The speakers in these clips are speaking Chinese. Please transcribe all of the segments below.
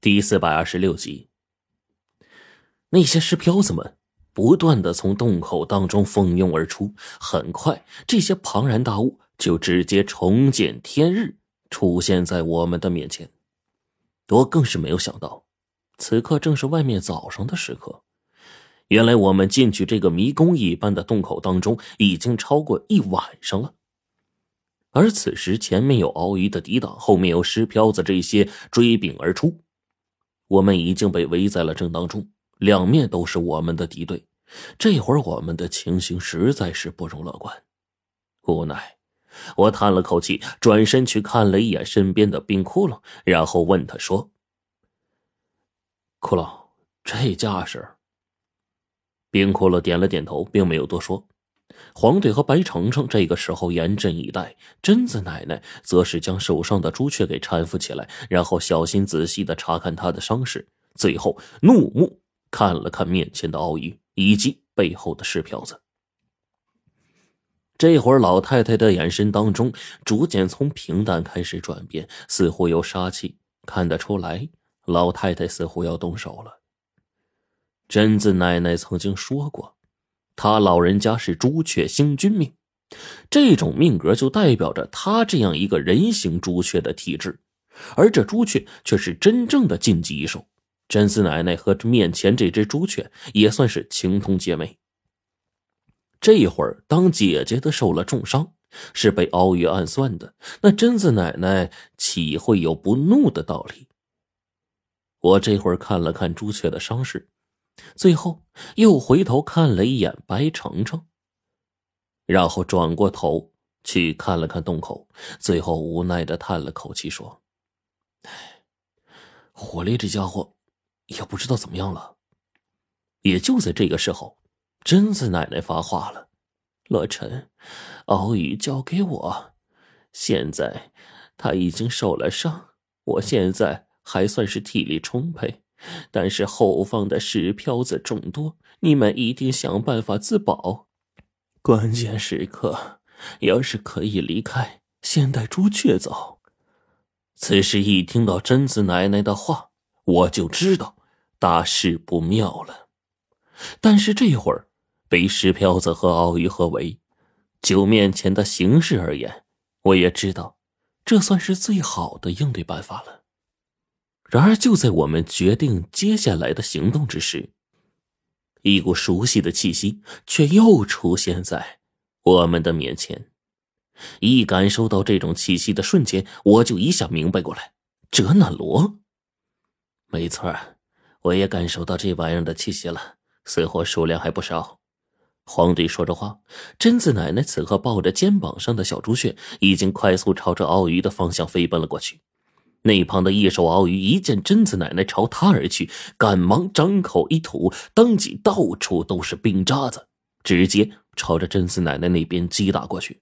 第四百二十六集，那些尸漂子们不断的从洞口当中蜂拥而出，很快，这些庞然大物就直接重见天日，出现在我们的面前。我更是没有想到，此刻正是外面早上的时刻。原来我们进去这个迷宫一般的洞口当中，已经超过一晚上了。而此时，前面有鳌鱼的抵挡，后面有尸漂子这些追兵而出。我们已经被围在了正当中，两面都是我们的敌对。这会儿我们的情形实在是不容乐观。无奈，我叹了口气，转身去看了一眼身边的冰窟窿，然后问他说：“窟窿，这架势？”冰窟窿点了点头，并没有多说。黄队和白程程这个时候严阵以待，贞子奶奶则是将手上的朱雀给搀扶起来，然后小心仔细的查看他的伤势，最后怒目看了看面前的奥义以及背后的石瓢子。这会儿，老太太的眼神当中逐渐从平淡开始转变，似乎有杀气，看得出来，老太太似乎要动手了。贞子奶奶曾经说过。他老人家是朱雀星君命，这种命格就代表着他这样一个人形朱雀的体质，而这朱雀却是真正的禁忌异兽。甄四奶奶和面前这只朱雀也算是情同姐妹。这会儿，当姐姐的受了重伤，是被鳌鱼暗算的，那甄四奶奶岂会有不怒的道理？我这会儿看了看朱雀的伤势。最后又回头看了一眼白程程，然后转过头去看了看洞口，最后无奈的叹了口气说：“唉，火烈这家伙也不知道怎么样了。”也就在这个时候，贞子奶奶发话了：“洛尘，敖宇交给我。现在他已经受了伤，我现在还算是体力充沛。”但是后方的石漂子众多，你们一定想办法自保。关键时刻，要是可以离开，先带朱雀走。此时一听到贞子奶奶的话，我就知道大事不妙了。但是这会儿被石漂子和奥鱼合围，就面前的形势而言，我也知道，这算是最好的应对办法了。然而，就在我们决定接下来的行动之时，一股熟悉的气息却又出现在我们的面前。一感受到这种气息的瞬间，我就一下明白过来：哲那罗。没错，我也感受到这玩意儿的气息了，似乎数量还不少。皇帝说着话，贞子奶奶此刻抱着肩膀上的小朱雀，已经快速朝着鳌鱼的方向飞奔了过去。那旁的异兽鳌鱼一见贞子奶奶朝他而去，赶忙张口一吐，当即到处都是冰渣子，直接朝着贞子奶奶那边击打过去。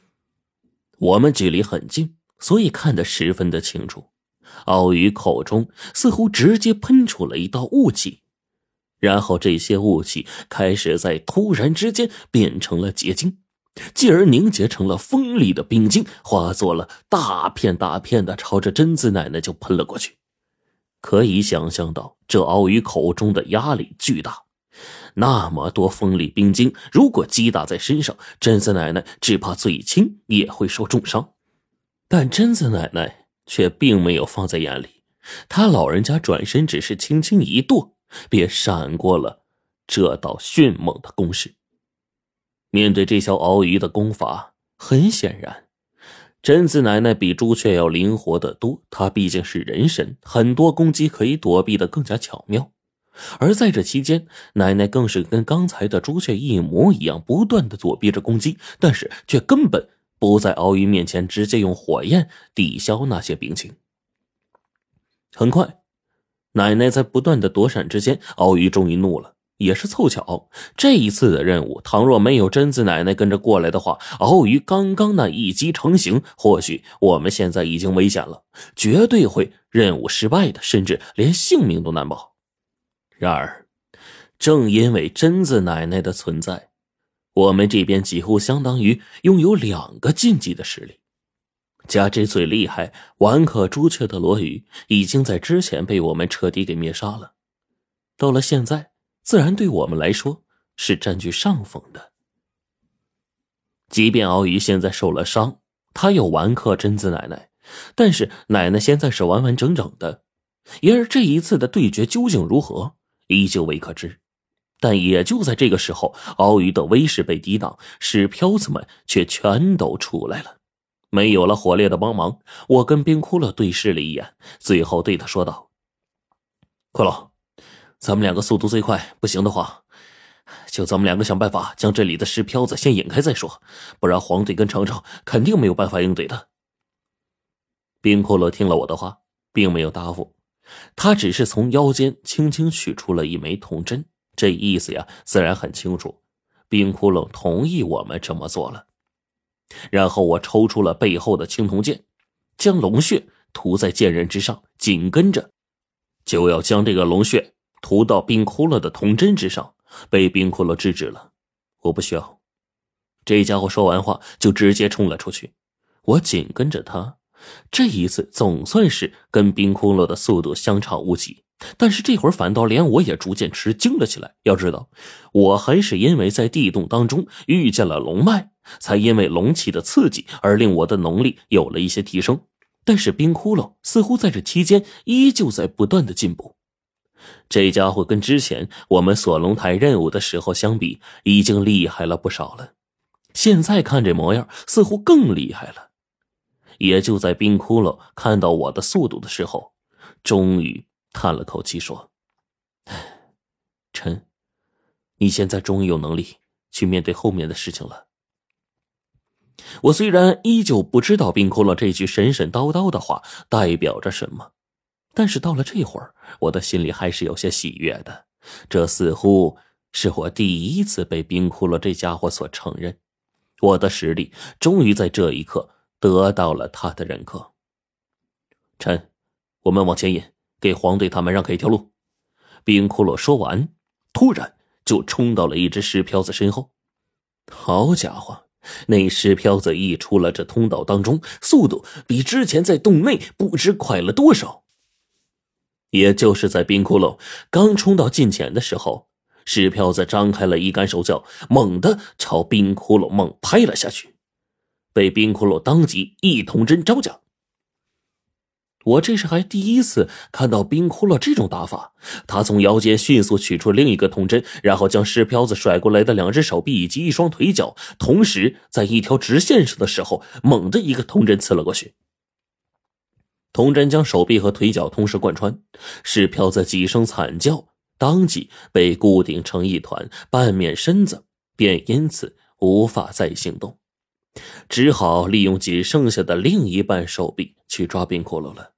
我们距离很近，所以看得十分的清楚。鳌鱼口中似乎直接喷出了一道雾气，然后这些雾气开始在突然之间变成了结晶。继而凝结成了锋利的冰晶，化作了大片大片的，朝着贞子奶奶就喷了过去。可以想象到，这鳌鱼口中的压力巨大，那么多锋利冰晶，如果击打在身上，贞子奶奶只怕最轻也会受重伤。但贞子奶奶却并没有放在眼里，她老人家转身只是轻轻一跺，便闪过了这道迅猛的攻势。面对这条鳌鱼的功法，很显然，贞子奶奶比朱雀要灵活得多。她毕竟是人身，很多攻击可以躲避的更加巧妙。而在这期间，奶奶更是跟刚才的朱雀一模一样，不断的躲避着攻击，但是却根本不在鳌鱼面前直接用火焰抵消那些冰情。很快，奶奶在不断的躲闪之间，鳌鱼终于怒了。也是凑巧，这一次的任务，倘若没有贞子奶奶跟着过来的话，鳌鱼刚刚那一击成型，或许我们现在已经危险了，绝对会任务失败的，甚至连性命都难保。然而，正因为贞子奶奶的存在，我们这边几乎相当于拥有两个禁忌的实力。加之最厉害顽克朱雀的罗宇，已经在之前被我们彻底给灭杀了。到了现在，自然对我们来说是占据上风的。即便鳌鱼现在受了伤，他有顽克贞子奶奶，但是奶奶现在是完完整整的。然而这一次的对决究竟如何，依旧未可知。但也就在这个时候，鳌鱼的威势被抵挡，石漂子们却全都出来了。没有了火烈的帮忙，我跟冰窟窿对视了一眼，最后对他说道：“骷髅，咱们两个速度最快，不行的话，就咱们两个想办法将这里的石漂子先引开再说，不然黄队跟程程肯定没有办法应对的。”冰骷髅听了我的话，并没有答复，他只是从腰间轻轻取出了一枚铜针，这意思呀，自然很清楚，冰窟窿同意我们这么做了。然后我抽出了背后的青铜剑，将龙血涂在剑刃之上，紧跟着就要将这个龙血涂到冰窟窿的铜针之上，被冰窟窿制止了。我不需要。这家伙说完话就直接冲了出去，我紧跟着他。这一次总算是跟冰窟窿的速度相差无几。但是这会儿反倒连我也逐渐吃惊了起来。要知道，我还是因为在地洞当中遇见了龙脉，才因为龙气的刺激而令我的能力有了一些提升。但是冰窟窿似乎在这期间依旧在不断的进步。这家伙跟之前我们锁龙台任务的时候相比，已经厉害了不少了。现在看这模样，似乎更厉害了。也就在冰窟窿看到我的速度的时候，终于。叹了口气说：“陈，你现在终于有能力去面对后面的事情了。”我虽然依旧不知道冰窟窿这句神神叨叨的话代表着什么，但是到了这会儿，我的心里还是有些喜悦的。这似乎是我第一次被冰窟窿这家伙所承认，我的实力终于在这一刻得到了他的认可。陈，我们往前引。给黄队他们让开一条路。冰骷髅说完，突然就冲到了一只石漂子身后。好家伙，那石漂子一出了这通道当中，速度比之前在洞内不知快了多少。也就是在冰骷髅刚冲到近前的时候，石漂子张开了一杆手脚，猛地朝冰骷髅猛拍了下去，被冰骷髅当即一铜针招架。我这是还第一次看到冰窟窿这种打法。他从腰间迅速取出另一个铜针，然后将石漂子甩过来的两只手臂以及一双腿脚，同时在一条直线上的时候，猛地一个铜针刺了过去。童真将手臂和腿脚同时贯穿，石飘子几声惨叫，当即被固定成一团，半面身子便因此无法再行动，只好利用仅剩下的另一半手臂去抓冰骷髅了。